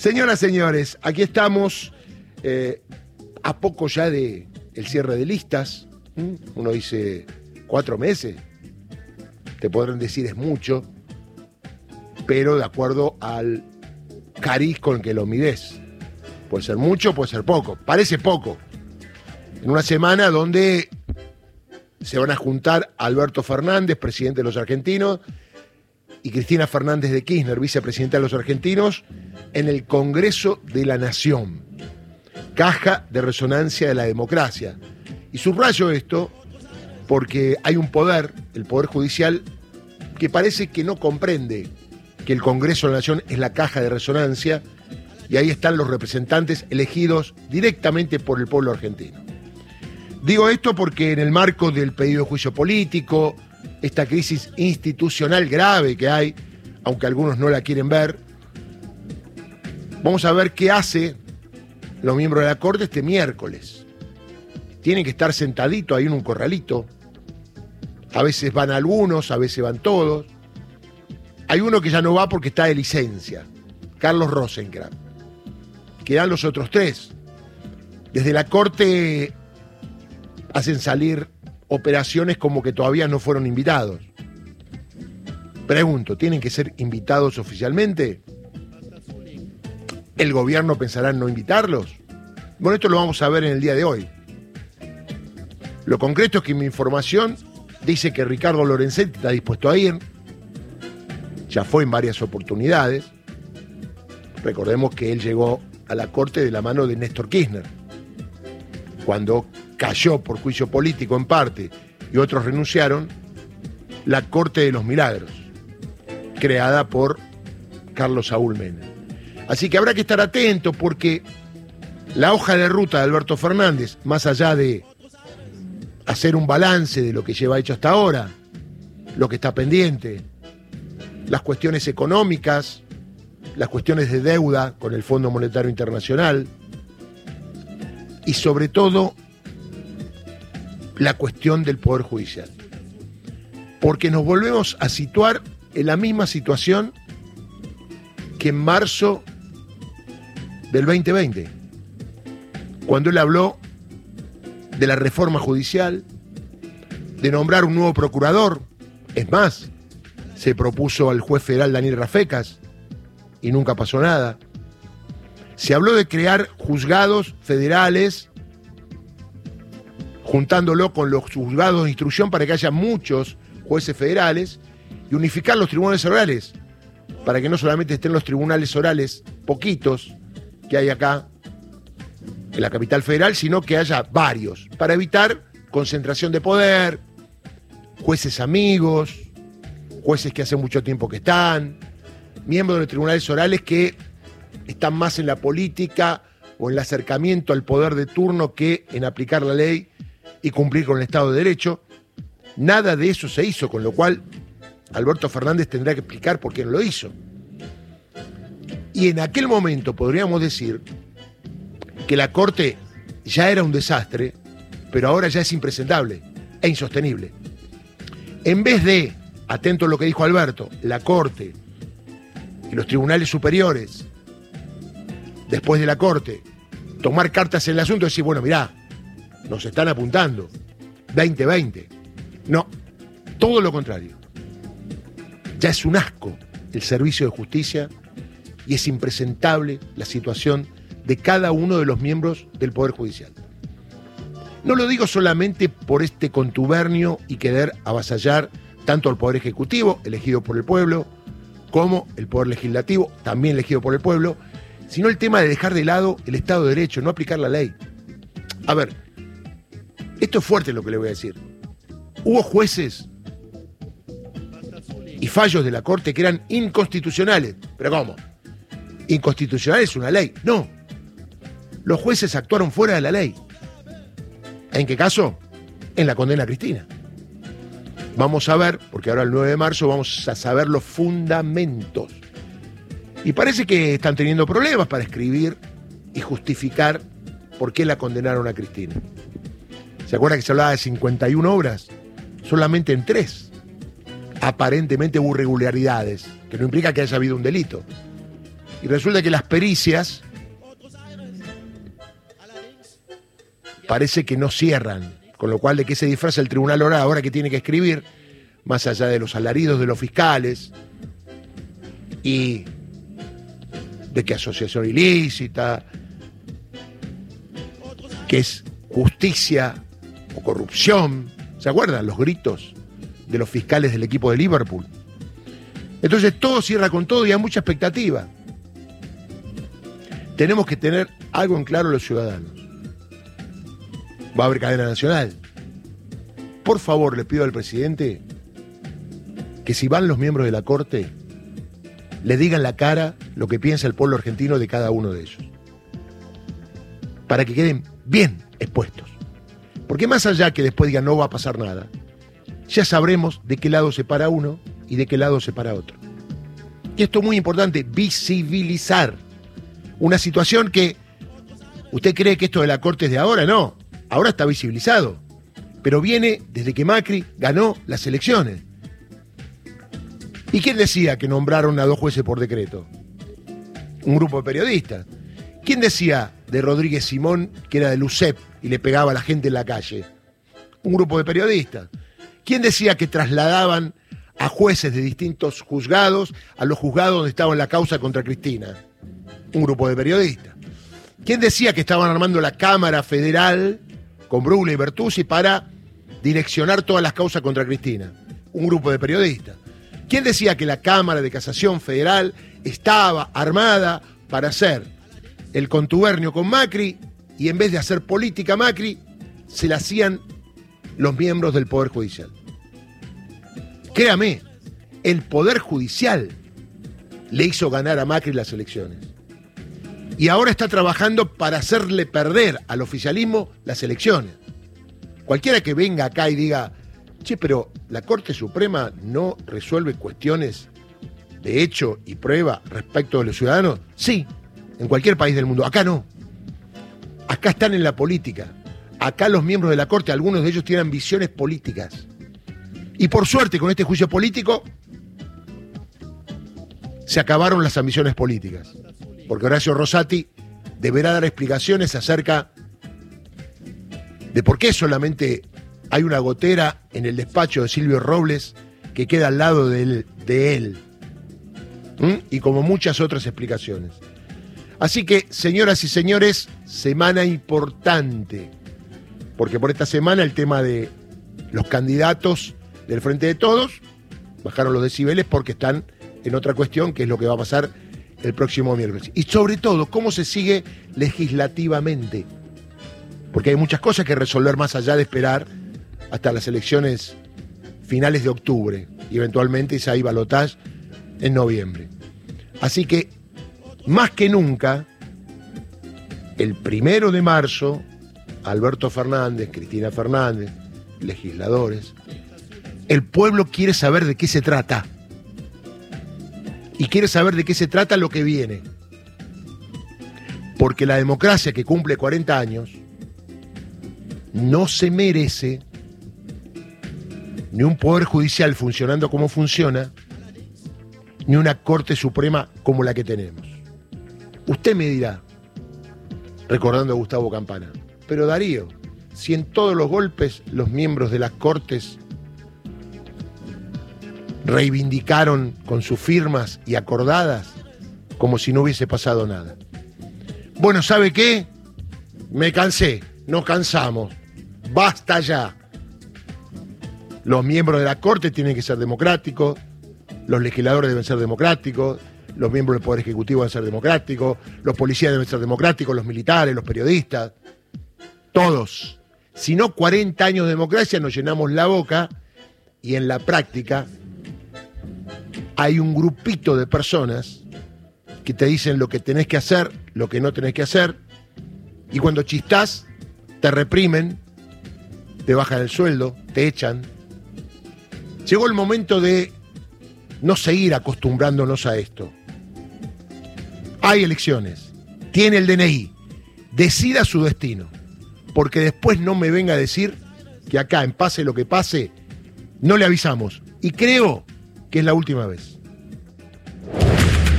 Señoras, señores, aquí estamos eh, a poco ya de el cierre de listas. Uno dice cuatro meses. Te podrán decir es mucho, pero de acuerdo al cariz con que lo mides. Puede ser mucho, puede ser poco. Parece poco. En una semana donde se van a juntar Alberto Fernández, presidente de los argentinos, y Cristina Fernández de Kirchner, vicepresidenta de los argentinos, en el Congreso de la Nación, caja de resonancia de la democracia. Y subrayo esto porque hay un poder, el Poder Judicial, que parece que no comprende que el Congreso de la Nación es la caja de resonancia y ahí están los representantes elegidos directamente por el pueblo argentino. Digo esto porque en el marco del pedido de juicio político, esta crisis institucional grave que hay, aunque algunos no la quieren ver, Vamos a ver qué hace los miembros de la Corte este miércoles. Tienen que estar sentaditos ahí en un corralito. A veces van algunos, a veces van todos. Hay uno que ya no va porque está de licencia, Carlos Rosenkrantz. Quedan los otros tres. Desde la Corte hacen salir operaciones como que todavía no fueron invitados. Pregunto, ¿tienen que ser invitados oficialmente? ¿El gobierno pensará en no invitarlos? Bueno, esto lo vamos a ver en el día de hoy. Lo concreto es que mi información dice que Ricardo Lorenzetti está dispuesto a ir. Ya fue en varias oportunidades. Recordemos que él llegó a la corte de la mano de Néstor Kirchner. Cuando cayó por juicio político en parte y otros renunciaron, la Corte de los Milagros, creada por Carlos Saúl Menem. Así que habrá que estar atento porque la hoja de ruta de Alberto Fernández, más allá de hacer un balance de lo que lleva hecho hasta ahora, lo que está pendiente, las cuestiones económicas, las cuestiones de deuda con el Fondo Monetario Internacional y sobre todo la cuestión del Poder Judicial. Porque nos volvemos a situar en la misma situación que en marzo del 2020, cuando él habló de la reforma judicial, de nombrar un nuevo procurador. Es más, se propuso al juez federal Daniel Rafecas y nunca pasó nada. Se habló de crear juzgados federales, juntándolo con los juzgados de instrucción para que haya muchos jueces federales y unificar los tribunales orales, para que no solamente estén los tribunales orales poquitos, que hay acá en la capital federal, sino que haya varios, para evitar concentración de poder, jueces amigos, jueces que hace mucho tiempo que están, miembros de los tribunales orales que están más en la política o en el acercamiento al poder de turno que en aplicar la ley y cumplir con el Estado de Derecho. Nada de eso se hizo, con lo cual Alberto Fernández tendrá que explicar por qué no lo hizo. Y en aquel momento podríamos decir que la Corte ya era un desastre, pero ahora ya es impresentable e insostenible. En vez de, atento a lo que dijo Alberto, la Corte y los tribunales superiores, después de la Corte, tomar cartas en el asunto y decir, bueno, mirá, nos están apuntando, 2020. No, todo lo contrario. Ya es un asco el servicio de justicia y es impresentable la situación de cada uno de los miembros del Poder Judicial. No lo digo solamente por este contubernio y querer avasallar tanto al Poder Ejecutivo, elegido por el pueblo, como el Poder Legislativo, también elegido por el pueblo, sino el tema de dejar de lado el Estado de Derecho, no aplicar la ley. A ver, esto es fuerte lo que le voy a decir. Hubo jueces y fallos de la Corte que eran inconstitucionales. ¿Pero cómo? Inconstitucional es una ley. No. Los jueces actuaron fuera de la ley. ¿En qué caso? En la condena a Cristina. Vamos a ver, porque ahora el 9 de marzo vamos a saber los fundamentos. Y parece que están teniendo problemas para escribir y justificar por qué la condenaron a Cristina. ¿Se acuerda que se hablaba de 51 obras? Solamente en tres. Aparentemente hubo irregularidades, que no implica que haya habido un delito Y resulta que las pericias parece que no cierran, con lo cual de qué se disfraza el tribunal ahora, ahora que tiene que escribir, más allá de los alaridos de los fiscales y de que asociación ilícita, que es justicia o corrupción. ¿Se acuerdan los gritos de los fiscales del equipo de Liverpool? Entonces todo cierra con todo y hay mucha expectativa. Tenemos que tener algo en claro los ciudadanos. Va a haber cadena nacional. Por favor, le pido al presidente que si van los miembros de la Corte, le digan la cara lo que piensa el pueblo argentino de cada uno de ellos. Para que queden bien expuestos. Porque más allá que después digan no va a pasar nada, ya sabremos de qué lado se para uno y de qué lado se para otro. Y esto es muy importante, visibilizar una situación que usted cree que esto de la Corte es de ahora, no, ahora está visibilizado, pero viene desde que Macri ganó las elecciones. ¿Y quién decía que nombraron a dos jueces por decreto? Un grupo de periodistas. ¿Quién decía de Rodríguez Simón que era de Lucep y le pegaba a la gente en la calle? Un grupo de periodistas. ¿Quién decía que trasladaban a jueces de distintos juzgados a los juzgados donde estaba la causa contra Cristina? Un grupo de periodistas. ¿Quién decía que estaban armando la Cámara Federal con Bruglia y Bertuzzi para direccionar todas las causas contra Cristina? Un grupo de periodistas. ¿Quién decía que la Cámara de Casación Federal estaba armada para hacer el contubernio con Macri y en vez de hacer política Macri, se la hacían los miembros del Poder Judicial? Créame, el Poder Judicial le hizo ganar a Macri las elecciones. Y ahora está trabajando para hacerle perder al oficialismo las elecciones. Cualquiera que venga acá y diga, Che, pero la Corte Suprema no resuelve cuestiones de hecho y prueba respecto de los ciudadanos. Sí, en cualquier país del mundo. Acá no. Acá están en la política. Acá los miembros de la Corte, algunos de ellos tienen ambiciones políticas. Y por suerte, con este juicio político, se acabaron las ambiciones políticas. Porque Horacio Rosati deberá dar explicaciones acerca de por qué solamente hay una gotera en el despacho de Silvio Robles que queda al lado de él. De él. Y como muchas otras explicaciones. Así que, señoras y señores, semana importante. Porque por esta semana el tema de los candidatos del Frente de Todos bajaron los decibeles porque están en otra cuestión, que es lo que va a pasar el próximo miércoles. Y sobre todo, cómo se sigue legislativamente. Porque hay muchas cosas que resolver más allá de esperar hasta las elecciones finales de octubre y eventualmente esa hay balotage en noviembre. Así que, más que nunca, el primero de marzo, Alberto Fernández, Cristina Fernández, legisladores, el pueblo quiere saber de qué se trata. Y quiere saber de qué se trata lo que viene. Porque la democracia que cumple 40 años no se merece ni un poder judicial funcionando como funciona, ni una Corte Suprema como la que tenemos. Usted me dirá, recordando a Gustavo Campana, pero Darío, si en todos los golpes los miembros de las Cortes reivindicaron con sus firmas y acordadas como si no hubiese pasado nada. Bueno, ¿sabe qué? Me cansé, nos cansamos, basta ya. Los miembros de la Corte tienen que ser democráticos, los legisladores deben ser democráticos, los miembros del Poder Ejecutivo deben ser democráticos, los policías deben ser democráticos, los militares, los periodistas, todos. Si no, 40 años de democracia nos llenamos la boca y en la práctica hay un grupito de personas que te dicen lo que tenés que hacer, lo que no tenés que hacer, y cuando chistás, te reprimen, te bajan el sueldo, te echan, Llegó el momento de no seguir acostumbrándonos a esto. Hay elecciones, tiene el DNI, decida su destino, porque después no me venga a decir que acá, en pase lo que pase, no le avisamos. Y creo que es la última vez.